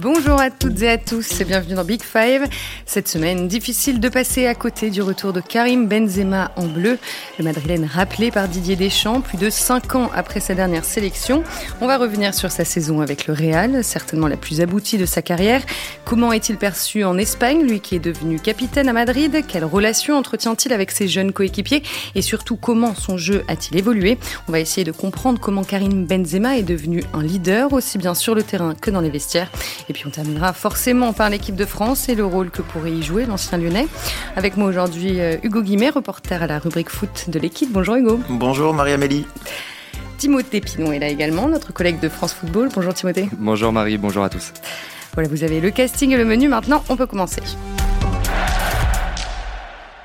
Bonjour à toutes et à tous et bienvenue dans Big Five. Cette semaine, difficile de passer à côté du retour de Karim Benzema en bleu. Le Madrilène rappelé par Didier Deschamps plus de 5 ans après sa dernière sélection. On va revenir sur sa saison avec le Real, certainement la plus aboutie de sa carrière. Comment est-il perçu en Espagne, lui qui est devenu capitaine à Madrid? Quelle relation entretient-il avec ses jeunes coéquipiers? Et surtout, comment son jeu a-t-il évolué? On va essayer de comprendre comment Karim Benzema est devenu un leader, aussi bien sur le terrain que dans les vestiaires. Et puis on terminera forcément par l'équipe de France et le rôle que pourrait y jouer l'ancien lyonnais. Avec moi aujourd'hui euh, Hugo Guimet, reporter à la rubrique foot de l'équipe. Bonjour Hugo. Bonjour Marie-Amélie. Timothée Pinon est là également, notre collègue de France Football. Bonjour Timothée. Bonjour Marie, bonjour à tous. Voilà, vous avez le casting et le menu. Maintenant, on peut commencer.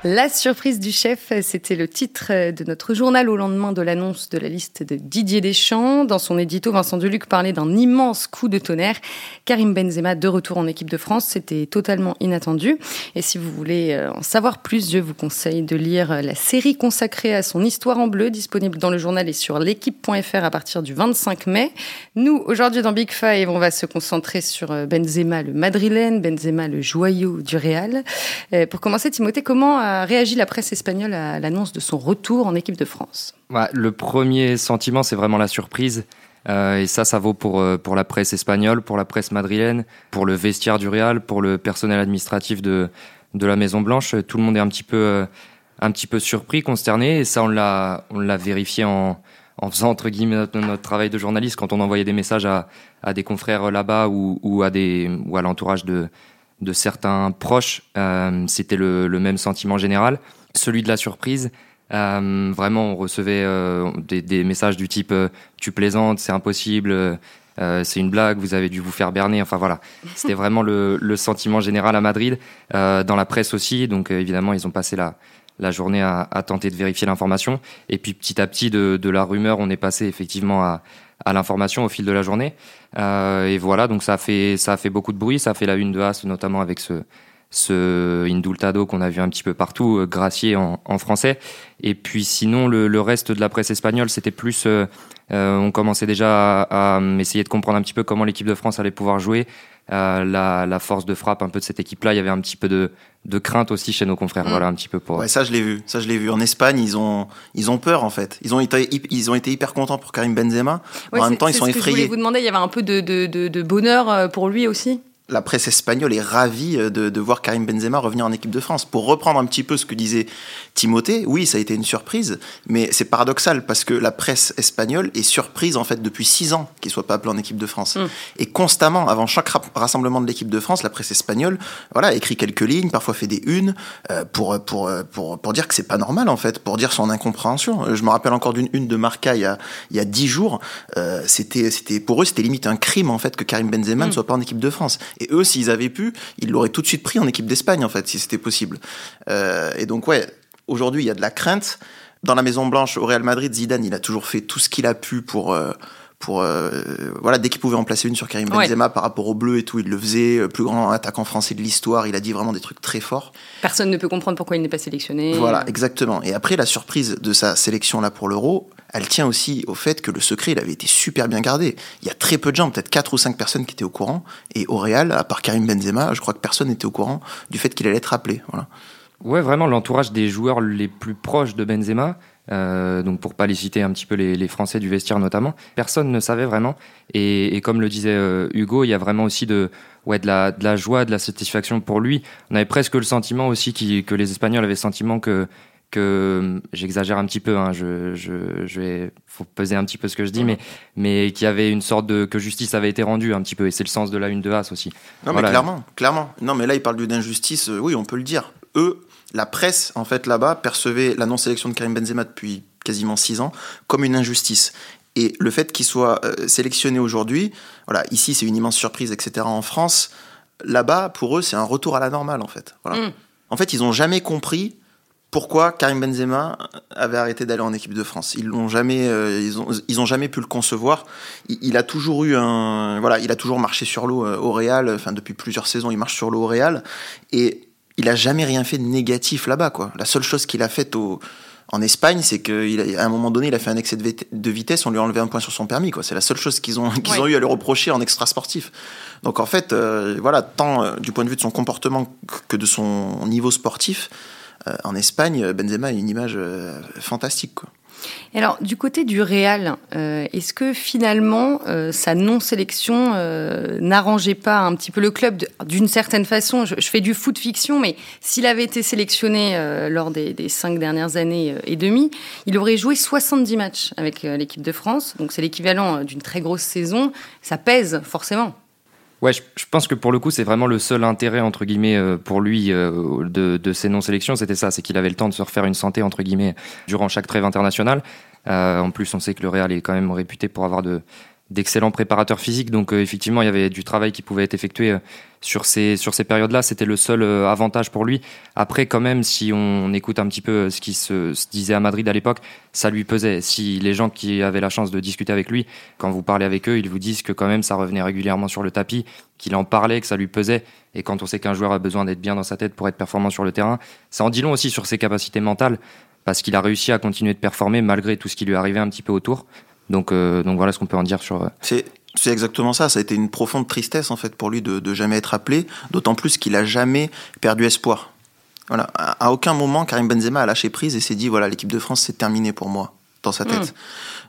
La surprise du chef, c'était le titre de notre journal au lendemain de l'annonce de la liste de Didier Deschamps. Dans son édito, Vincent Deluc parlait d'un immense coup de tonnerre. Karim Benzema de retour en équipe de France, c'était totalement inattendu. Et si vous voulez euh, en savoir plus, je vous conseille de lire la série consacrée à son histoire en bleu, disponible dans le journal et sur l'équipe.fr à partir du 25 mai. Nous, aujourd'hui dans Big Five, on va se concentrer sur euh, Benzema le madrilène, Benzema le joyau du Real. Euh, pour commencer, Timothée, comment réagi la presse espagnole à l'annonce de son retour en équipe de France Le premier sentiment, c'est vraiment la surprise. Euh, et ça, ça vaut pour, euh, pour la presse espagnole, pour la presse madrilène, pour le vestiaire du Real, pour le personnel administratif de, de la Maison Blanche. Tout le monde est un petit peu, euh, un petit peu surpris, consterné. Et ça, on l'a, vérifié en, en faisant entre guillemets notre, travail de journaliste quand on envoyait des messages à, à des confrères là-bas ou, ou à ou à l'entourage de, de certains proches, euh, c'était le, même sentiment général, celui de la surprise. Euh, vraiment, on recevait euh, des, messages du type tu plaisantes, c'est impossible, c'est une blague, vous avez dû vous faire berner. Enfin voilà, c'était vraiment le, sentiment général à Madrid, dans la presse aussi. Donc évidemment, ils ont passé la, la journée à, tenter de vérifier l'information. Et puis petit à petit, de, de, la rumeur, on est passé effectivement à, à l'information au fil de la journée. Euh, et voilà, donc ça a fait ça a fait beaucoup de bruit, ça a fait la une de As notamment avec ce ce Indultado qu'on a vu un petit peu partout, euh, Gracier en, français. Et puis sinon, le, le, reste de la presse espagnole, c'était plus, euh, euh on commençait déjà à, essayer de comprendre un petit peu comment l'équipe de France allait pouvoir jouer. Euh, la, la, force de frappe un peu de cette équipe-là. Il y avait un petit peu de, de crainte aussi chez nos confrères. Mm. Voilà, un petit peu pour. Ouais, ça je l'ai vu. Ça je l'ai vu. En Espagne, ils ont, ils ont peur en fait. Ils ont été, ils ont été hyper contents pour Karim Benzema. en même temps, ils sont effrayés. je voulais vous demander, il y avait un peu de, de, de, de bonheur euh, pour lui aussi? La presse espagnole est ravie euh, de, de, voir Karim Benzema revenir en équipe de France. Pour reprendre un petit peu ce que disait Timothée, oui, ça a été une surprise, mais c'est paradoxal parce que la presse espagnole est surprise en fait depuis six ans qu'il soit pas appelé en équipe de France. Mm. Et constamment, avant chaque rassemblement de l'équipe de France, la presse espagnole, voilà, écrit quelques lignes, parfois fait des unes euh, pour, pour, pour, pour dire que c'est pas normal en fait, pour dire son incompréhension. Je me rappelle encore d'une une de Marca il y a il y a dix jours. Euh, c'était c'était pour eux c'était limite un crime en fait que Karim Benzema ne mm. soit pas en équipe de France. Et eux, s'ils avaient pu, ils l'auraient tout de suite pris en équipe d'Espagne, en fait, si c'était possible. Euh, et donc, ouais, aujourd'hui, il y a de la crainte. Dans la Maison Blanche, au Real Madrid, Zidane, il a toujours fait tout ce qu'il a pu pour. Euh, pour euh, voilà dès qu'il pouvait en placer une sur Karim Benzema par rapport au bleu et tout il le faisait le plus grand attaquant français de l'histoire il a dit vraiment des trucs très forts personne ne peut comprendre pourquoi il n'est pas sélectionné voilà exactement et après la surprise de sa sélection là pour l'Euro elle tient aussi au fait que le secret, il avait été super bien gardé. Il y a très peu de gens, peut-être 4 ou 5 personnes qui étaient au courant. Et au Real, à part Karim Benzema, je crois que personne n'était au courant du fait qu'il allait être appelé. Voilà. Ouais, vraiment, l'entourage des joueurs les plus proches de Benzema, euh, donc pour pas les citer un petit peu les, Français du vestiaire notamment, personne ne savait vraiment. Et, comme le disait euh, Hugo, il y a vraiment aussi de, ouais, de, la, de la joie, de la satisfaction pour lui. On avait presque le sentiment aussi que les Espagnols avaient le sentiment que que j'exagère un petit peu, hein, je, je, je vais, faut peser un petit peu ce que je dis, mais, mais qu'il y avait une sorte de que justice avait été rendue un petit peu, et c'est le sens de la une de As aussi. Non, mais clairement, clairement. Non, mais là, il parle d'injustice. Euh, oui, on peut le dire. Eux, la presse, en fait, là-bas, percevait la non-sélection de Karim Benzema depuis quasiment six ans comme une injustice. Et le fait qu'il soit euh, sélectionné aujourd'hui, voilà, ici c'est une immense surprise, etc. En France, là-bas, pour eux, c'est un retour à la normale, en fait. Voilà. Mm. En fait, ils n'ont jamais compris pourquoi Karim Benzema avait arrêté d'aller en équipe de France. Ils l'ont jamais, euh, ils, ont, ils ont jamais pu le concevoir. Il, a toujours eu un, voilà, il a toujours marché sur l'eau euh, au Real. Enfin, depuis plusieurs saisons, il marche sur l'eau au Real et il a jamais rien fait de négatif là-bas, quoi. La seule chose qu'il a faite au En Espagne, c'est qu'à un moment donné, il a fait un excès de vitesse, on lui a enlevé un point sur son permis. C'est la seule chose qu'ils ont, qu'ils ont eu à lui reprocher en extra sportif. Donc en fait, euh, voilà, tant euh, du point de vue de son comportement que de son niveau sportif, euh, en Espagne, Benzema a une image fantastique. Quoi alors, du côté du Real, euh, est-ce que finalement euh, sa non-sélection euh, n'arrangeait pas un petit peu le club d'une certaine façon? Je, fais du foot fiction, mais s'il avait été sélectionné lors des, des, cinq dernières années et demie, il aurait joué 70 matchs avec l'équipe de France. Donc, c'est l'équivalent d'une très grosse saison. Ça pèse forcément. Ouais, je, pense que pour le coup, c'est vraiment le seul intérêt, entre guillemets, euh, pour lui euh, de, ces non-sélections. C'était ça, c'est qu'il avait le temps de se refaire une santé, entre guillemets, durant chaque trêve internationale. Euh, en plus, on sait que le Real est quand même réputé pour avoir de, d'excellents préparateurs physiques. Donc euh, effectivement, il y avait du travail qui pouvait être effectué euh, sur ces sur ces périodes-là. C'était le seul euh, avantage pour lui. Après, quand même, si on écoute un petit peu ce qui se, disait à Madrid à l'époque, ça lui pesait. Si les gens qui avaient la chance de discuter avec lui, quand vous parlez avec eux, ils vous disent que quand même ça revenait régulièrement sur le tapis, qu'il en parlait, que ça lui pesait. Et quand on sait qu'un joueur a besoin d'être bien dans sa tête pour être performant sur le terrain, ça en dit long aussi sur ses capacités mentales parce qu'il a réussi à continuer de performer malgré tout ce qui lui arrivait un petit peu autour. Donc, euh, donc voilà ce qu'on peut en dire sur. Euh, c'est c'est exactement ça. Ça a été une profonde tristesse en fait pour lui de, de jamais être appelé, d'autant plus qu'il a jamais perdu espoir. Voilà. À, aucun moment, Karim Benzema a lâché prise et s'est dit voilà l'équipe de France c'est terminé pour moi dans sa tête.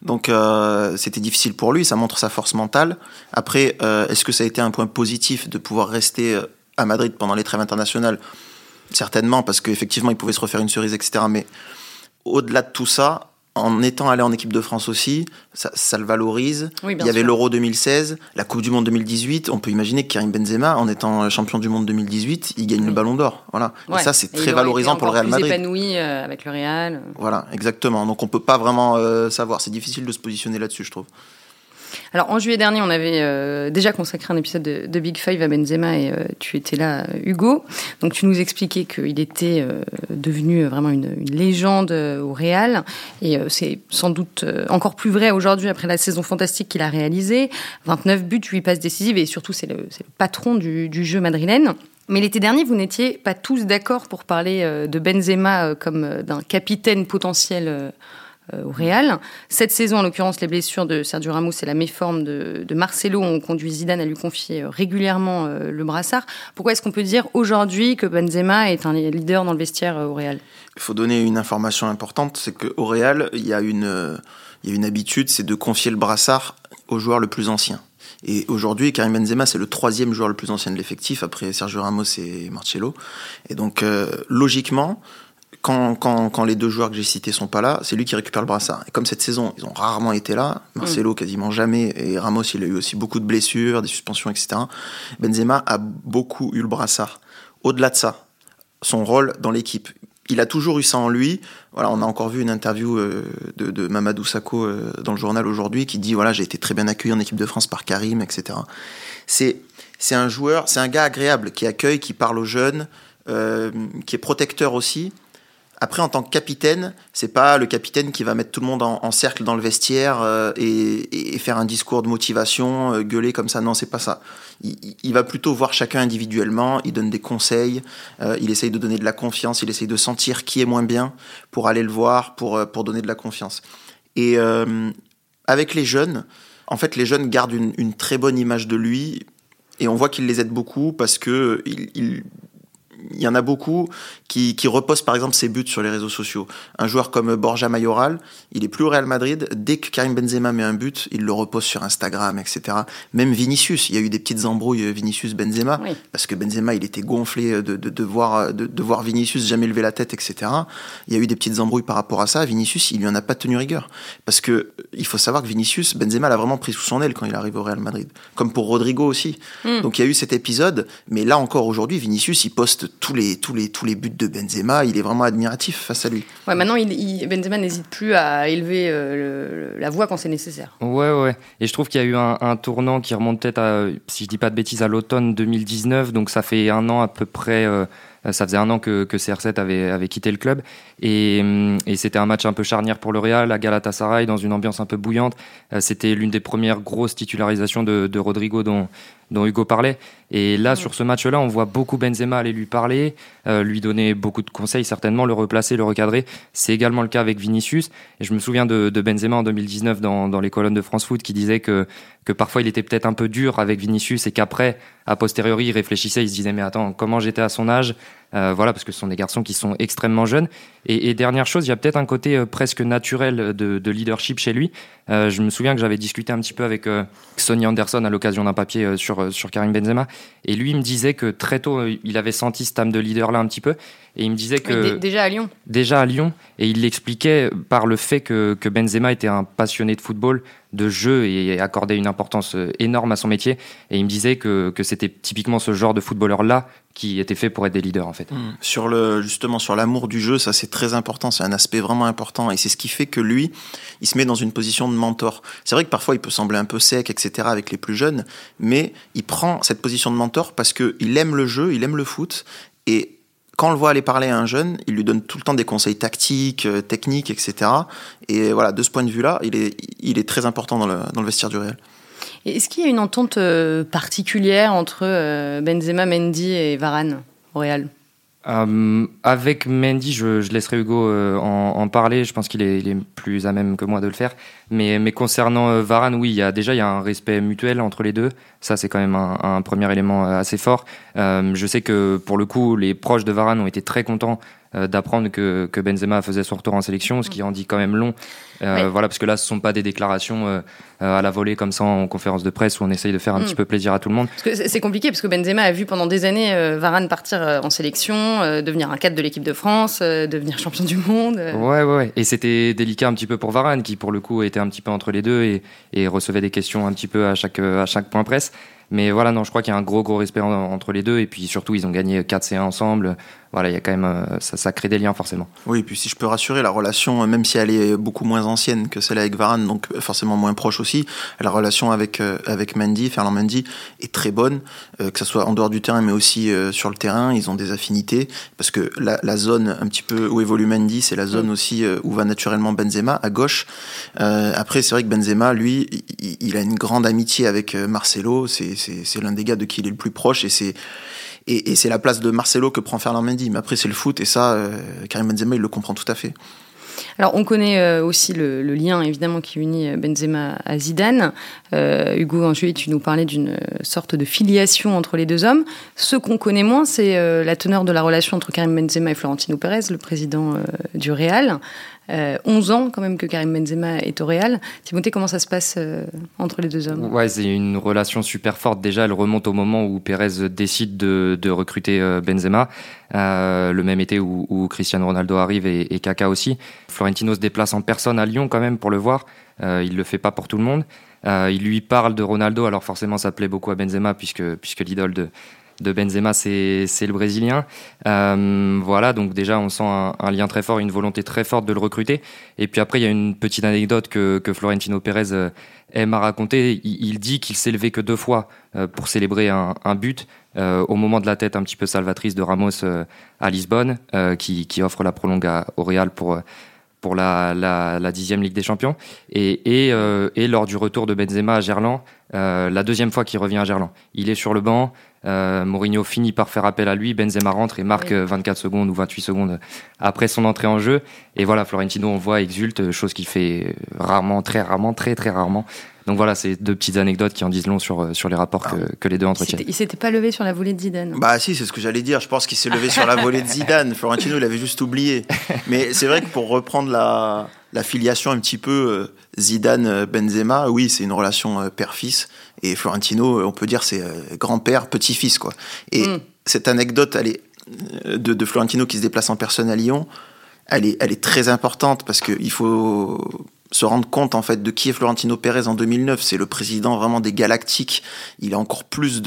Hmm. Donc euh, c'était difficile pour lui. Ça montre sa force mentale. Après, euh, est-ce que ça a été un point positif de pouvoir rester à Madrid pendant les trêves internationales? Certainement parce qu'effectivement il pouvait se refaire une cerise, etc. Mais au-delà de tout ça, en étant allé en équipe de France aussi, ça, le valorise. il y avait l'Euro 2016, la Coupe du Monde 2018. On peut imaginer que Karim Benzema, en étant champion du monde 2018, il gagne le Ballon d'Or. Voilà. Et ça, c'est très valorisant pour le Real Madrid. épanoui euh, avec le Real. Voilà, exactement. Donc on peut pas vraiment euh, savoir. C'est difficile de se positionner là-dessus, je trouve. Alors en juillet dernier, on avait euh, déjà consacré un épisode de, Big Five à Benzema et euh, tu étais là, Hugo. Donc tu nous expliquais qu'il était euh, devenu vraiment une, légende au Real et c'est sans doute encore plus vrai aujourd'hui après la saison fantastique qu'il a réalisée. 29 buts, 8 passes décisives et surtout c'est le, patron du, du jeu madrilène. Mais l'été dernier, vous n'étiez pas tous d'accord pour parler de Benzema comme d'un capitaine potentiel euh, au Real. Cette saison, en l'occurrence, les blessures de Sergio Ramos et la méforme de, Marcelo ont conduit Zidane à lui confier euh, régulièrement euh, le brassard. Pourquoi est-ce qu'on peut dire aujourd'hui que Benzema est un leader dans le vestiaire au Real? Il faut donner une information importante, c'est qu'au Real, il y a une, il y a une habitude, c'est de confier le brassard au joueur le plus ancien. Et aujourd'hui, Karim Benzema, c'est le troisième joueur le plus ancien de l'effectif, après Sergio Ramos et Marcelo. Et donc, logiquement, quand, quand, quand, les deux joueurs que j'ai cités sont pas là, c'est lui qui récupère le brassard. Et comme cette saison, ils ont rarement été là, Marcelo mm. quasiment jamais, et Ramos, il a eu aussi beaucoup de blessures, des suspensions, etc. Benzema a beaucoup eu le brassard. Au-delà de ça, son rôle dans l'équipe. Il a toujours eu ça en lui. Voilà, on a encore vu une interview euh, de, de, Mamadou Sakho euh, dans le journal aujourd'hui qui dit voilà j'ai été très bien accueilli en équipe de France par Karim, etc. C'est c'est un joueur, c'est un gars agréable qui accueille, qui parle aux jeunes, euh, qui est protecteur aussi. Après, en tant que capitaine, c'est pas le capitaine qui va mettre tout le monde en, cercle dans le vestiaire euh, et, faire un discours de motivation, euh, gueuler comme ça. Non, c'est pas ça. Il, va plutôt voir chacun individuellement. Il donne des conseils. Euh, il essaye de donner de la confiance. Il essaye de sentir qui est moins bien pour aller le voir, pour pour donner de la confiance. Et avec les jeunes, en fait, les jeunes gardent une, très bonne image de lui. Et on voit qu'il les aide beaucoup parce que il, il il y en a beaucoup qui, qui, reposent par exemple ses buts sur les réseaux sociaux. Un joueur comme Borja Mayoral, il est plus au Real Madrid. Dès que Karim Benzema met un but, il le repose sur Instagram, etc. Même Vinicius, il y a eu des petites embrouilles Vinicius-Benzema, parce que Benzema, il était gonflé de, de, de voir, de, de, voir Vinicius jamais lever la tête, etc. Il y a eu des petites embrouilles par rapport à ça. Vinicius, il lui en a pas tenu rigueur. Parce que il faut savoir que Vinicius, Benzema l'a vraiment pris sous son aile quand il arrive au Real Madrid. Comme pour Rodrigo aussi. Hmm. Donc il y a eu cet épisode, mais là encore aujourd'hui, Vinicius, il poste tous les, tous, les, tous les buts de Benzema. Il est vraiment admiratif face à lui. Ouais, maintenant, il, Benzema n'hésite plus à élever euh, la voix quand c'est nécessaire. Ouais, ouais. Et je trouve qu'il y a eu un, tournant qui remonte peut-être, à, si je dis pas de bêtises, à l'automne 2019. Donc ça fait un an à peu près. Euh, ça faisait un an que, que CR7 avait, avait quitté le club. Et, et c'était un match un peu charnière pour le Real, à Galatasaray, dans une ambiance un peu bouillante. c'était l'une des premières grosses titularisations de, de Rodrigo dont, dont Hugo parlait. Et là, sur ce match-là, on voit beaucoup Benzema aller lui parler, euh, lui donner beaucoup de conseils, certainement, le replacer, le recadrer. C'est également le cas avec Vinicius. Et je me souviens de, Benzema en 2019 dans, dans, les colonnes de France Foot qui disait que, que parfois il était peut-être un peu dur avec Vinicius et qu'après, a posteriori, il réfléchissait, il se disait, mais attends, comment j'étais à son âge? Euh, voilà, parce que ce sont des garçons qui sont extrêmement jeunes. Et, dernière chose, il y a peut-être un côté euh, presque naturel de, leadership chez lui. Euh, je me souviens que j'avais discuté un petit peu avec Sonny Anderson à l'occasion d'un papier sur, sur Karim Benzema. Et lui, il me disait que très tôt, il avait senti cette âme de leader là un petit peu. Et il me disait que. déjà à Lyon. Déjà à Lyon. Et il l'expliquait par le fait que, que Benzema était un passionné de football, de jeu et accordait une importance énorme à son métier. Et il me disait que, que c'était typiquement ce genre de footballeur-là qui était fait pour être des leaders en fait. Mmh. Sur le justement sur l'amour du jeu, ça c'est très important, c'est un aspect vraiment important et c'est ce qui fait que lui, il se met dans une position de mentor. C'est vrai que parfois il peut sembler un peu sec, etc. avec les plus jeunes, mais il prend cette position de mentor parce que il aime le jeu, il aime le foot et quand on le voit aller parler à un jeune, il lui donne tout le temps des conseils tactiques, euh, techniques, etc. Et voilà, de ce point de vue-là, il est, il est très important dans le, dans le vestiaire du Real. Est-ce qu'il y a une entente euh, particulière entre euh, Benzema, Mendy et Varane au Real? Euh, avec Mendy, je, laisserai Hugo en, parler. Je pense qu'il est, plus à même que moi de le faire. Mais, concernant Varane, oui, déjà il y a un respect mutuel entre les deux. Ça, c'est quand même un, premier élément assez fort. je sais que pour le coup, les proches de Varane ont été très contents euh, d'apprendre que, que, Benzema faisait son retour en sélection, ce qui en dit quand même long. Euh, voilà, parce que là, ce sont pas des déclarations euh, à la volée comme ça en conférence de presse où on essaye de faire un mm. petit peu plaisir à tout le monde. c'est compliqué parce que Benzema a vu pendant des années Varane partir en sélection, devenir un cadre de l'équipe de France, devenir champion du monde. Ouais, ouais, Et c'était délicat un petit peu pour Varane qui, pour le coup, était un petit peu entre les deux et, et recevait des questions un petit peu à chaque, à chaque point presse. Mais voilà, non, je crois qu'il y a un gros, gros respect entre les deux. Et puis surtout, ils ont gagné 4 C1 ensemble voilà, il y a quand même, euh, ça, ça, crée des liens forcément. Oui, et puis si je peux rassurer, la relation, euh, même si elle est beaucoup moins ancienne que celle avec Varane, donc euh, forcément moins proche aussi, la relation avec, avec Mendy, Ferland Mendy, est très bonne, que ce soit en dehors du terrain, mais aussi sur le terrain, ils ont des affinités, parce que la, la zone un petit peu où évolue Mendy, c'est la zone mm. aussi où va naturellement Benzema, à gauche. après, c'est vrai que Benzema, lui, il, il, a une grande amitié avec Marcelo, c'est l'un des gars de qui il est le plus proche, et c'est et, c'est la place de Marcelo que prend Fernand Mendy. Mais après, c'est le foot, et ça, euh, Karim Benzema, il le comprend tout à fait. Alors, on connaît euh, aussi le, lien, évidemment, qui unit euh, Benzema à Zidane. Euh, Hugo, juillet, tu nous parlais d'une sorte de filiation entre les deux hommes. Ce qu'on connaît moins, c'est la teneur de la relation entre Karim Benzema et Florentino Pérez, le président du Real. 11 ans quand même que Karim Benzema est au Real. Timothée, comment ça se passe entre les deux hommes? Ouais, c'est une relation super forte. Déjà, elle remonte au moment où Pérez décide de, recruter Benzema, euh, le même été où, Cristiano Ronaldo arrive et, Kaka aussi. Florentino se déplace en personne à Lyon quand même pour le voir. Euh, il le fait pas pour tout le monde. Euh, il lui parle de Ronaldo, alors forcément ça plaît beaucoup à Benzema puisque puisque l'idole de de Benzema, c'est le Brésilien. Euh, voilà, donc déjà on sent un, lien très fort, une volonté très forte de le recruter. Et puis après, il y a une petite anecdote que, Florentino Pérez euh, aime à raconter. Il, dit qu'il s'est levé que deux fois euh, pour célébrer un, but. Au moment de la tête un petit peu salvatrice de Ramos à Lisbonne, qui, qui, offre la prolongue au Real pour pour la, la, dixième Ligue des Champions, et, et, lors du retour de Benzema à Gerland, la deuxième fois qu'il revient à Gerland. Il est sur le banc, Mourinho finit par faire appel à lui, Benzema rentre et marque 24 secondes ou 28 secondes après son entrée en jeu. Et voilà, Florentino, on voit, exulte, chose qu'il fait rarement, très rarement, très très rarement. Donc voilà, c'est deux petites anecdotes qui en disent long sur, euh, sur les rapports que, ah. que les deux entretiennent. Il s'était pas levé sur la volée de Zidane. Bah si, c'est ce que j'allais dire. Je pense qu'il s'est levé sur la volée de Zidane. Florentino, il avait juste oublié. Mais c'est vrai que pour reprendre la, la filiation un petit peu euh, Zidane-Benzema, oui, c'est une relation euh, père-fils. Et Florentino, on peut dire, c'est grand-père, petit-fils, quoi. Et mm. cette anecdote, elle est, de, de Florentino qui se déplace en personne à Lyon, elle est, elle est très importante parce qu'il faut se rendre compte en fait de qui est Florentino Pérez en 2009. C'est le président vraiment des Galactiques. Il a encore plus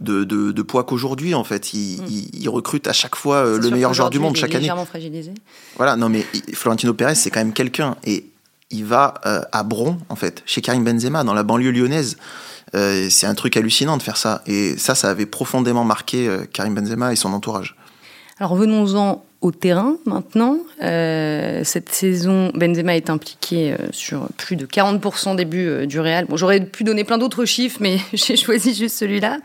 de de, de, poids qu'aujourd'hui en fait. Il, mm. il, recrute à chaque fois euh, le meilleur joueur du monde chaque année. fragilisé. Voilà, non mais Florentino Pérez c'est quand même quelqu'un et il va euh, à Bron en fait, chez Karim Benzema dans la banlieue lyonnaise. Euh, c'est un truc hallucinant de faire ça et ça, ça avait profondément marqué Karim Benzema et son entourage. Alors venons-en au terrain maintenant. Euh, cette saison, Benzema est impliqué euh, sur plus de 40% des buts euh, du Real. Bon, j'aurais pu donner plein d'autres chiffres, mais j'ai choisi juste celui-là.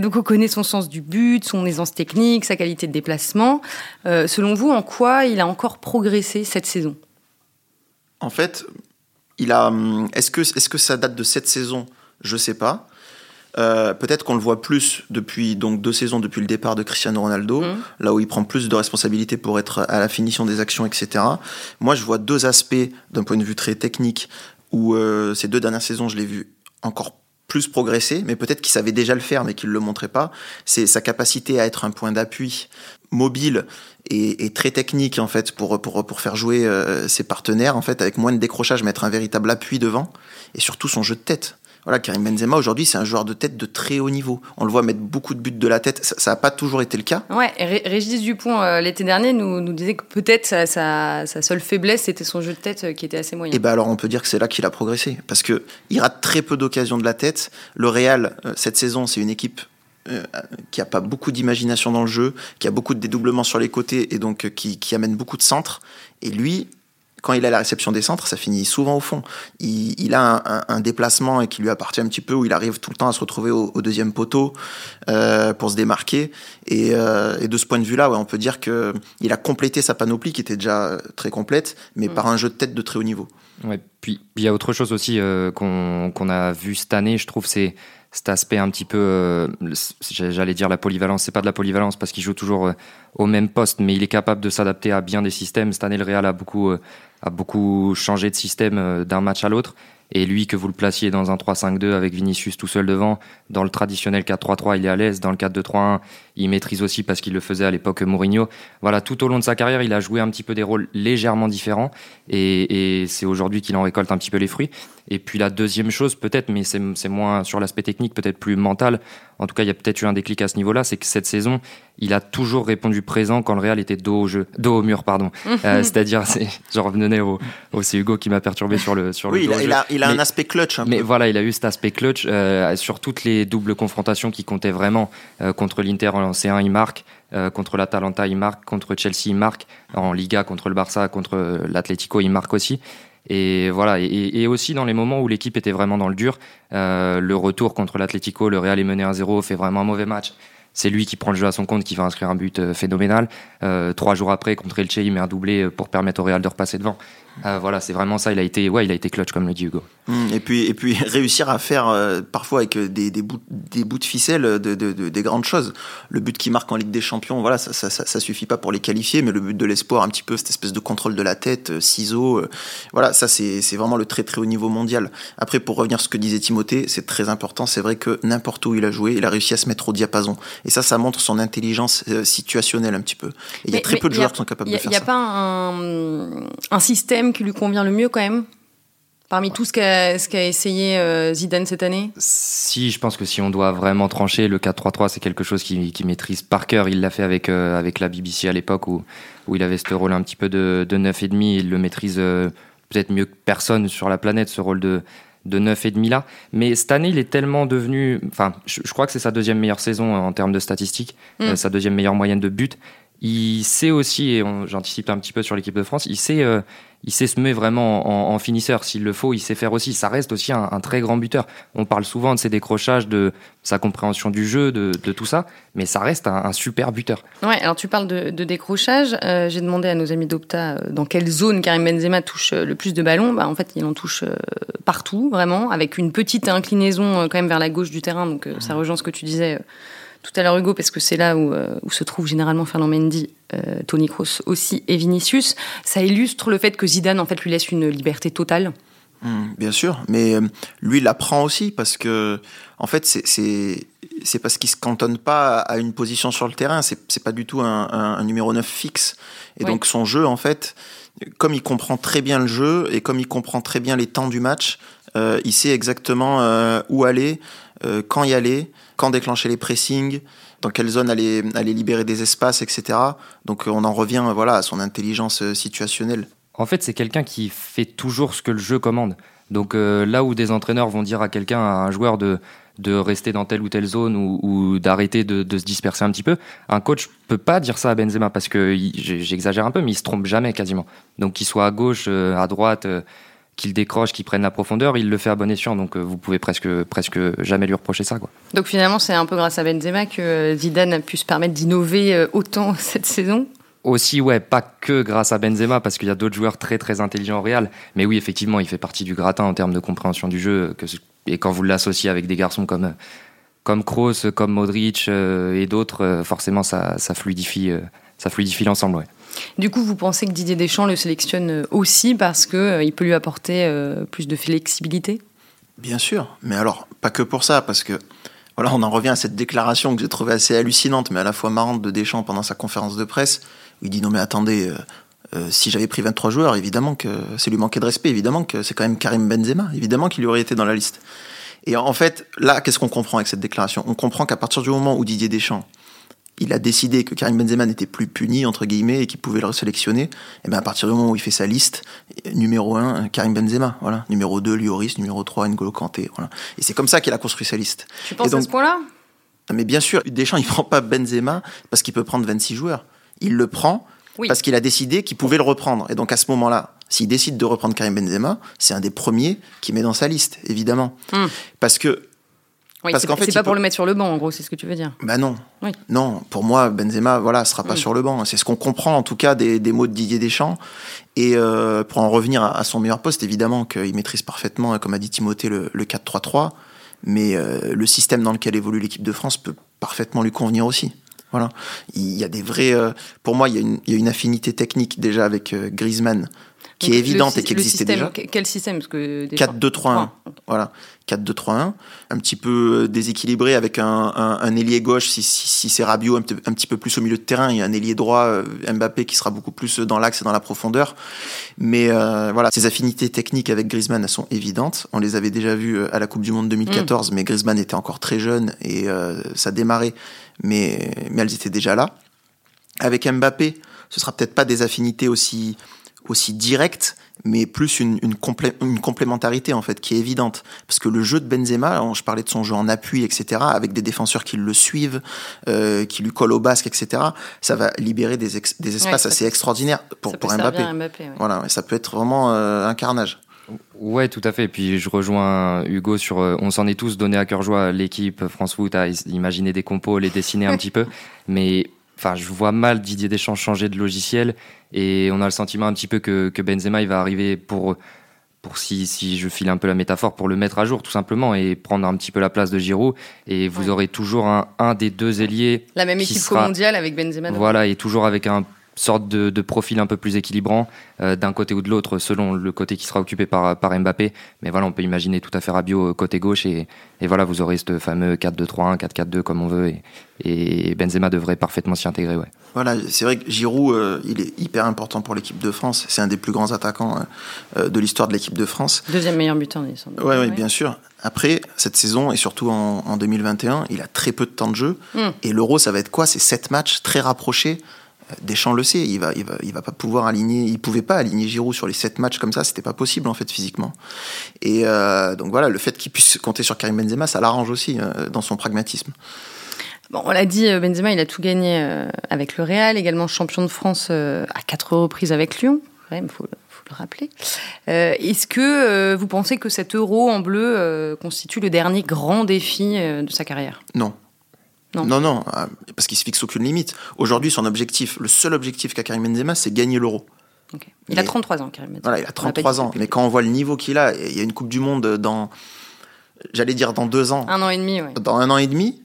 donc on connaît son sens du but, son aisance technique, sa qualité de déplacement. selon vous, en quoi il a encore progressé cette saison? En fait, il a. Hum, est-ce que, est-ce que ça date de cette saison? Je sais pas. Euh, peut-être qu'on le voit plus depuis donc deux saisons depuis le départ de Cristiano Ronaldo, mmh. là où il prend plus de responsabilités pour être à la finition des actions, etc. Moi, je vois deux aspects d'un point de vue très technique où euh, ces deux dernières saisons, je l'ai vu encore plus progresser, mais peut-être qu'il savait déjà le faire, mais qu'il ne le montrait pas. C'est sa capacité à être un point d'appui mobile et, très technique en fait pour, pour, pour faire jouer euh, ses partenaires en fait avec moins de décrochage, mettre un véritable appui devant et surtout son jeu de tête voilà, Karim Benzema aujourd'hui, c'est un joueur de tête de très haut niveau. On le voit mettre beaucoup de buts de la tête. Ça n'a pas toujours été le cas. Ouais, Régis Dupont euh, l'été dernier nous, nous, disait que peut-être sa, sa, seule faiblesse c'était son jeu de tête euh, qui était assez moyen. Et ben alors on peut dire que c'est là qu'il a progressé parce que il rate très peu d'occasions de la tête. Le Real euh, cette saison, c'est une équipe qui a pas beaucoup d'imagination dans le jeu, qui a beaucoup de dédoublements sur les côtés et donc qui, qui amène beaucoup de centres. Et lui, quand il a la réception des centres, ça finit souvent au fond. Il, a un, déplacement qui lui appartient un petit peu, où il arrive tout le temps à se retrouver au, deuxième poteau euh, pour se démarquer. Euh, et, de ce point de vue-là, ouais, on peut dire que il a complété sa panoplie qui était déjà très complète, mais mm. par un jeu de tête de très haut niveau. Ouais, puis il y a autre chose aussi euh, qu'on a vu cette année, je trouve, c'est cet aspect un petit peu, euh, j'allais dire la polyvalence, c'est pas de la polyvalence parce qu'il joue toujours euh, au même poste, mais il est capable de s'adapter à bien des systèmes. Cette année, le Real a beaucoup, euh, a beaucoup changé de système d'un match à l'autre. Et lui, que vous le placiez dans un 3-5-2 avec Vinicius tout seul devant, dans le traditionnel 4-3-3, il est à l'aise. Dans le 4-2-3-1, il maîtrise aussi parce qu'il le faisait à l'époque Mourinho. Voilà, tout au long de sa carrière, il a joué un petit peu des rôles légèrement différents. Et, et c'est aujourd'hui qu'il en récolte un petit peu les fruits. Et puis la deuxième chose, peut-être, mais c'est moins sur l'aspect technique, peut-être plus mental. En tout cas, il y a peut-être eu un déclic à ce niveau-là, c'est que cette saison, il a toujours répondu présent quand le Real était dos au jeu, dos au mur, pardon. Euh, c'est-à-dire, je revenais au, au c'est Hugo qui m'a perturbé sur le sur oui, le. Oui, il, a, il a un aspect clutch. mais voilà, il a eu cet aspect clutch euh, sur toutes les doubles confrontations qui comptaient vraiment. Euh, contre l'Inter en C1, il marque. contre l'Atalanta, il marque. Contre Chelsea, il marque. En Liga, contre le Barça, contre l'Atlético, il marque aussi. Et voilà, et, aussi dans les moments où l'équipe était vraiment dans le dur, euh, le retour contre l'Atlético, le Real est mené 1-0, fait vraiment un mauvais match. C'est lui qui prend le jeu à son compte, qui va inscrire un but euh, phénoménal. Euh, trois jours après, contre Elche, il met un doublé pour permettre au Real de repasser devant. Euh, voilà, c'est vraiment ça. Il a été, ouais, il a été clutch comme le dit Hugo. Mmh, et puis, et puis réussir à faire euh, parfois avec des, des, bouts, des bouts de ficelle de, de, de, des grandes choses. Le but qui marque en Ligue des Champions, voilà, ça, ça, ça, suffit pas pour les qualifier, mais le but de l'espoir, un petit peu cette espèce de contrôle de la tête, euh, ciseaux, voilà, ça c'est vraiment le très très haut niveau mondial. Après, pour revenir à ce que disait Timothée, c'est très important. C'est vrai que n'importe où il a joué, il a réussi à se mettre au diapason. Et ça, ça montre son intelligence situationnelle un petit peu. il y a très peu de joueurs qui sont capables de faire ça. Il n'y a pas un, un système qui lui convient le mieux quand même Parmi tout ce qu'a qu'a essayé euh, Zidane cette année? Si, je pense que si on doit vraiment trancher, le 4-3-3, c'est quelque chose qu'il maîtrise par cœur. Il l'a fait avec, euh, avec la BBC à l'époque où, où il avait ce rôle un petit peu de, de 9,5. Il le maîtrise euh, peut-être mieux que personne sur la planète, ce rôle de, de 9,5 là. Mais cette année, il est tellement devenu. Enfin, je, crois que c'est sa deuxième meilleure saison en termes de statistiques, mm. sa deuxième meilleure moyenne de buts. Il sait aussi, et j'anticipe un petit peu sur l'équipe de France, il sait il sait se mettre vraiment en, finisseur. S'il le faut, il sait faire aussi. Ça reste aussi un, très grand buteur. On parle souvent de ses décrochages, de sa compréhension du jeu, de, tout ça, mais ça reste un, super buteur. Ouais, alors tu parles de, décrochage. Euh, j'ai demandé à nos amis d'Opta euh, dans quelle zone Karim Benzema touche euh, le plus de ballons. Bah, en fait, il en touche partout, vraiment, avec une petite inclinaison quand même vers la gauche du terrain. Donc ça rejoint ce que tu disais tout à l'heure Hugo, parce que c'est là où, euh, où, se trouve généralement Fernand Mendy, euh, Tony Kroos aussi et Vinicius, ça illustre le fait que Zidane en fait lui laisse une liberté totale. Mmh, bien sûr, mais euh, lui il apprend aussi parce que en fait c'est c'est parce qu'il se cantonne pas à une position sur le terrain, c'est pas du tout un, un, numéro 9 fixe. Et donc son jeu en fait comme il comprend très bien le jeu et comme il comprend très bien les temps du match, euh, il sait exactement euh, où aller, euh, quand y aller, quand déclencher les pressings, dans quelle zone aller, aller libérer des espaces, etc. Donc on en revient voilà, à son intelligence situationnelle. En fait, c'est quelqu'un qui fait toujours ce que le jeu commande. Donc là où des entraîneurs vont dire à quelqu'un, à un joueur de, de rester dans telle ou telle zone ou, d'arrêter de, se disperser un petit peu. Un coach peut pas dire ça à Benzema parce que j'exagère un peu, mais il se trompe jamais quasiment. Donc qu'il soit à gauche, euh, à droite, euh, qu'il décroche, qu'il prenne la profondeur, il le fait à bon escient. Donc euh, vous pouvez presque, presque jamais lui reprocher ça. Quoi. Donc finalement, c'est un peu grâce à Benzema que Zidane a pu se permettre d'innover autant cette saison aussi, ouais, pas que grâce à Benzema, parce qu'il y a d'autres joueurs très très intelligents au Real. Mais oui, effectivement, il fait partie du gratin en termes de compréhension du jeu. Que, et quand vous l'associez avec des garçons comme comme Kroos, comme Modric euh, et d'autres, euh, forcément, ça, ça fluidifie, euh, ça fluidifie l'ensemble. Ouais. Du coup, vous pensez que Didier Deschamps le sélectionne aussi parce que il peut lui apporter plus de flexibilité? Bien sûr, mais alors pas que pour ça, parce que voilà, on en revient à cette déclaration que j'ai trouvée assez hallucinante, mais à la fois marrante de Deschamps pendant sa conférence de presse il dit non mais attendez, euh, euh, si j'avais pris 23 joueurs, évidemment que c'est lui manquer de respect, évidemment que c'est quand même Karim Benzema, évidemment qu'il aurait été dans la liste. Et en fait, là, qu'est-ce qu'on comprend avec cette déclaration? On comprend qu'à partir du moment où Didier Deschamps, il a décidé que Karim Benzema n'était plus puni, entre guillemets, et qu'il pouvait le resélectionner, et eh bien à partir du moment où il fait sa liste, numéro 1, Karim Benzema, voilà. Numéro 2, Lloris, numéro 3, N'Golo Kanté, voilà. Et c'est comme ça qu'il a construit sa liste. Tu penses à ce point-là? Mais bien sûr, Deschamps, il prend pas Benzema parce qu'il peut prendre 26 joueurs il le prend parce qu'il a décidé qu'il pouvait le reprendre. Et donc à ce moment-là, s'il décide de reprendre Karim Benzema, c'est un des premiers qu'il met dans sa liste, évidemment. Hmm. Parce que parce qu'en fait, c'est pas pour le mettre sur le banc, en gros, c'est ce que tu veux dire. Bah non. Non, pour moi, Benzema, voilà, sera pas hmm. sur le banc. C'est ce qu'on comprend, en tout cas, des, mots de Didier Deschamps. Et euh, pour en revenir à, son meilleur poste, évidemment qu'il maîtrise parfaitement, comme a dit Timothée, le, 4-3-3. Mais euh, le système dans lequel évolue l'équipe de France peut parfaitement lui convenir aussi. Voilà. Il y a des vrais. Euh, pour moi, il y, a une, il y, a une, affinité technique déjà avec euh, Griezmann qui est évidente et qui existait déjà. Quel système? 4-2-3-1. Voilà. 4-2-3-1. Un petit peu euh, déséquilibré avec un, un, ailier gauche si, si, c'est Rabiot un, petit peu plus au milieu de terrain. Il y a un ailier droit, Mbappé, qui sera beaucoup plus dans l'axe et dans la profondeur. Mais voilà, ces affinités techniques avec Griezmann, elles sont évidentes. On les avait déjà vues à la Coupe du Monde 2014, mm. mais Griezmann était encore très jeune et ça démarrait mais, mais elles étaient déjà là. Avec Mbappé, ce sera peut-être pas des affinités aussi, aussi directes, mais plus une, une, une, complémentarité en fait qui est évidente. Parce que le jeu de Benzema, je parlais de son jeu en appui, etc., avec des défenseurs qui le suivent, euh, qui lui collent au basque, etc., ça va libérer des, des espaces assez extraordinaires pour, pour Mbappé. Voilà, ça peut être vraiment euh, un carnage. Ouais, tout à fait. Et puis je rejoins Hugo sur. Euh, on s'en est tous donné à cœur joie. L'équipe France Foot a imaginé des compos, les dessiner un petit peu. Mais enfin, je vois mal Didier Deschamps changer de logiciel. Et on a le sentiment un petit peu que, que Benzema, il va arriver pour, pour si, si je file un peu la métaphore, pour le mettre à jour tout simplement et prendre un petit peu la place de Giroud. Et vous aurez toujours un, un des deux ailiers. La même équipe qu'au mondial avec Benzema. Voilà, et toujours avec un sorte de, de, profil un peu plus équilibrant euh, d'un côté ou de l'autre selon le côté qui sera occupé par, par Mbappé. Mais voilà, on peut imaginer tout à fait Rabiot euh, côté gauche et, et voilà, vous aurez ce fameux 4-2-3-1, 4-4-2 comme on veut et, et Benzema devrait parfaitement s'y intégrer. Ouais. Voilà, c'est vrai que Giroud, euh, il est hyper important pour l'équipe de France. C'est un des plus grands attaquants de l'histoire de l'équipe de France. Deuxième meilleur buteur, Oui, ouais, ouais, bien sûr. Après, cette saison, et surtout en, en 2021, il a très peu de temps de jeu. Hmm. Et l'Euro, ça va être quoi? C'est sept matchs très rapprochés. Deschamps le sait, il va, il va, il va pas pouvoir aligner, il pouvait pas aligner Giroud sur les sept matchs comme ça, c'était pas possible en fait physiquement. Et euh, donc voilà, le fait qu'il puisse compter sur Karim Benzema, ça l'arrange aussi euh, dans son pragmatisme. Bon, on l'a dit, euh, Benzema, il a tout gagné avec le Real, également champion de France à quatre reprises avec Lyon. Il faut, faut, le rappeler. Est-ce que vous pensez que cet euro en bleu constitue le dernier grand défi de sa carrière? Non. Non, non, euh, parce qu'il se fixe aucune limite. Aujourd'hui, son objectif, le seul objectif qu'a Karim Benzema, c'est gagner l'euro. Il a 33 ans, Karim Benzema. Voilà, il a 33 ans. Mais quand on voit le niveau qu'il a, il y a une Coupe du Monde dans, j'allais dire dans deux ans. Un an et demi, oui. Dans un an et demi,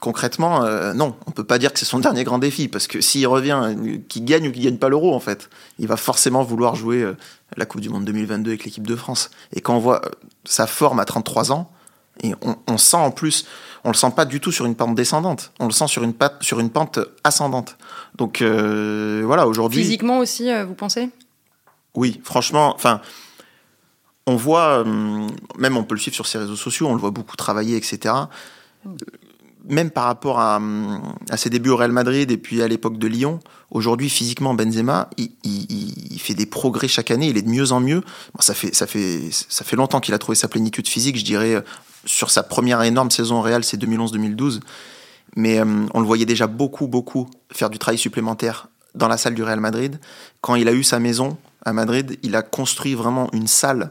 concrètement, euh, non, on peut pas dire que c'est son dernier grand défi, parce que s'il revient, qu'il gagne ou qu'il gagne pas l'euro, en fait, il va forcément vouloir jouer euh, la Coupe du Monde 2022 avec l'équipe de France. Et quand on voit sa forme à 33 ans, et on, sent en plus, on le sent pas du tout sur une pente descendante, on le sent sur une, pente, sur une pente ascendante. Donc euh, voilà, aujourd'hui. Physiquement aussi, euh, vous pensez? Oui, franchement, enfin, on voit, euh, même on peut le suivre sur ses réseaux sociaux, on le voit beaucoup travailler, etc. même par rapport à, à, ses débuts au Real Madrid et puis à l'époque de Lyon, aujourd'hui physiquement Benzema, il, fait des progrès chaque année, il est de mieux en mieux. Ça fait ça fait ça fait longtemps qu'il a trouvé sa plénitude physique, je dirais sur sa première énorme saison au Real, c'est 2011-2012. Mais euh, on le voyait déjà beaucoup beaucoup faire du travail supplémentaire dans la salle du Real Madrid. Quand il a eu sa maison à Madrid, il a construit vraiment une salle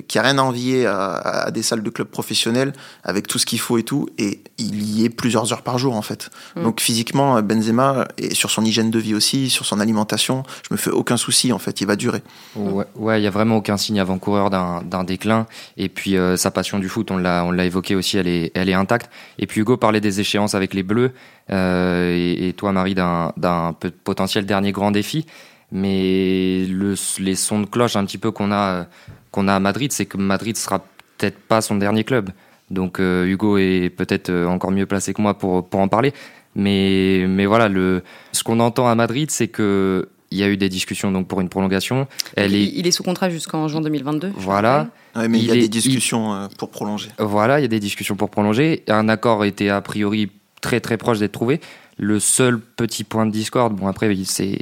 qui a rien à envier à, à, des salles de clubs professionnels avec tout ce qu'il faut et tout et il y est plusieurs heures par jour en fait. Mm. donc physiquement Benzema et sur son hygiène de vie aussi sur son alimentation. Je me fais aucun souci en fait. Il va durer. Ouais il ouais, y a vraiment aucun signe avant-coureur d'un déclin. Et puis euh, sa passion du foot on l'a on l'a évoqué aussi elle est elle est intacte. Et puis Hugo parlait des échéances avec les Bleus euh, et, et, toi Marie d'un d'un potentiel dernier grand défi mais le, les sons de cloche un petit peu qu'on a qu'on a à Madrid, c'est que Madrid sera peut-être pas son dernier club. Donc euh, Hugo est peut-être euh, encore mieux placé que moi pour, pour en parler. Mais, mais voilà, le, ce qu'on entend à Madrid, c'est que il y a eu des discussions donc pour une prolongation. Elle il, est, il est sous contrat jusqu'en juin 2022. Voilà. Ouais, mais il, y a est, des discussions il, euh, pour prolonger. Voilà, il y a des discussions pour prolonger. Un accord était a priori très très proche d'être trouvé. Le seul petit point de discorde, bon après c'est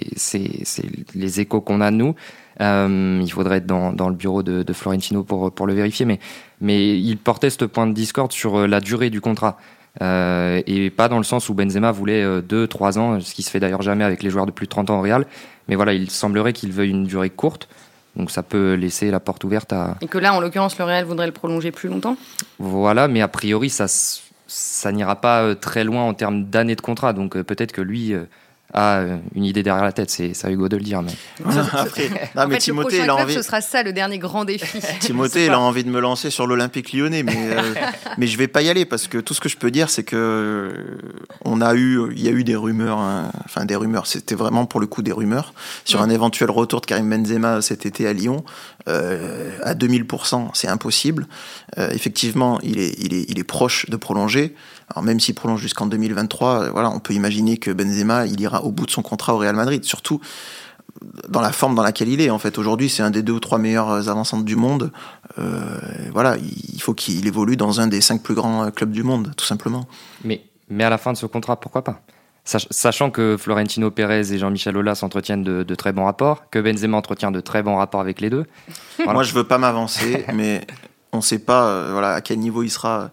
les échos qu'on a de nous, euh, il faudrait être dans, dans le bureau de, de, Florentino pour, pour le vérifier, mais, mais il portait ce point de discorde sur euh, la durée du contrat. Euh, et pas dans le sens où Benzema voulait 2-3 euh, ans, ce qui se fait d'ailleurs jamais avec les joueurs de plus de 30 ans au Real. Mais voilà, il semblerait qu'il veuille une durée courte. Donc ça peut laisser la porte ouverte à... Et que là, en l'occurrence, le Real voudrait le prolonger plus longtemps? Voilà, mais a priori, ça, ça n'ira pas très loin en termes d'années de contrat. Donc peut-être que lui a euh, une idée derrière la tête. C'est ça Hugo de le dire. Mais... Après, non, en mais fait, Timothée, le il a envie. Ce sera ça le dernier grand défi. Timothée, il a envie de me lancer sur l'Olympique lyonnais, mais, euh, mais je vais pas y aller parce que tout ce que je peux dire, c'est que euh, on a eu, il y a eu des rumeurs, hein, enfin des rumeurs, c'était vraiment pour le coup des rumeurs sur ouais. un éventuel retour de Karim Benzema cet été à Lyon. Euh, à 2000%, c'est impossible. Euh, effectivement, il est, il, est, il est proche de prolonger. Alors même s'il prolonge jusqu'en 2023, voilà, on peut imaginer que Benzema, il ira au bout de son contrat au Real Madrid. Surtout dans la forme dans laquelle il est. En fait, aujourd'hui, c'est un des deux ou trois meilleurs avancantes du monde. Euh, voilà, il faut qu'il évolue dans un des cinq plus grands clubs du monde, tout simplement. Mais, mais à la fin de ce contrat, pourquoi pas? Sachant que Florentino Pérez et Jean-Michel Aulas entretiennent de, de, très bons rapports, que Benzema entretient de très bons rapports avec les deux. Voilà. Moi, je veux pas m'avancer, mais on ne sait pas euh, voilà, à quel niveau il sera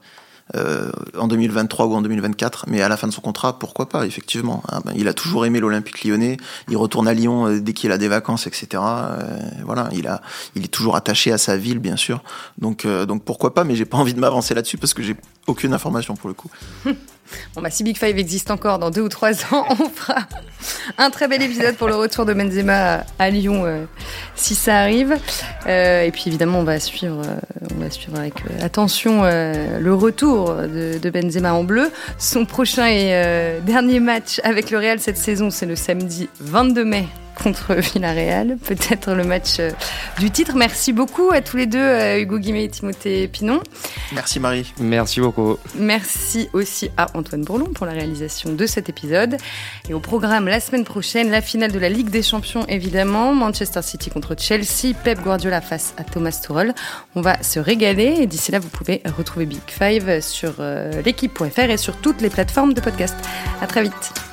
euh, en 2023 ou en 2024, mais à la fin de son contrat, pourquoi pas, effectivement. Ah ben, il a toujours aimé l'Olympique lyonnais, il retourne à Lyon euh, dès qu'il a des vacances, etc. Euh, voilà, il, a, il est toujours attaché à sa ville, bien sûr. Donc, donc pourquoi pas, mais j'ai pas envie de m'avancer là-dessus parce que j'ai aucune information pour le coup. Bon, bah, si Big Five existe encore dans deux ou trois ans, on fera un très bel épisode pour le retour de Benzema à Lyon, euh, si ça arrive. Euh, et puis évidemment, on va suivre, euh, avec attention le retour de, de, Benzema en bleu. Son prochain et dernier match avec le Real cette saison, c'est le samedi 22 mai contre Villarreal, peut-être le match euh, du titre. Merci beaucoup à tous les deux, euh, Hugo Guimet et Timothée Pinon. Merci Marie. Merci beaucoup. Merci aussi à Antoine Bourlon pour la réalisation de cet épisode. Et au programme la semaine prochaine, la finale de la Ligue des Champions évidemment, Manchester City contre Chelsea, Pep Guardiola face à Thomas Tuchel. On va se régaler et d'ici là vous pouvez retrouver Big Five sur euh, l'équipe.fr et sur toutes les plateformes de podcast. À très vite.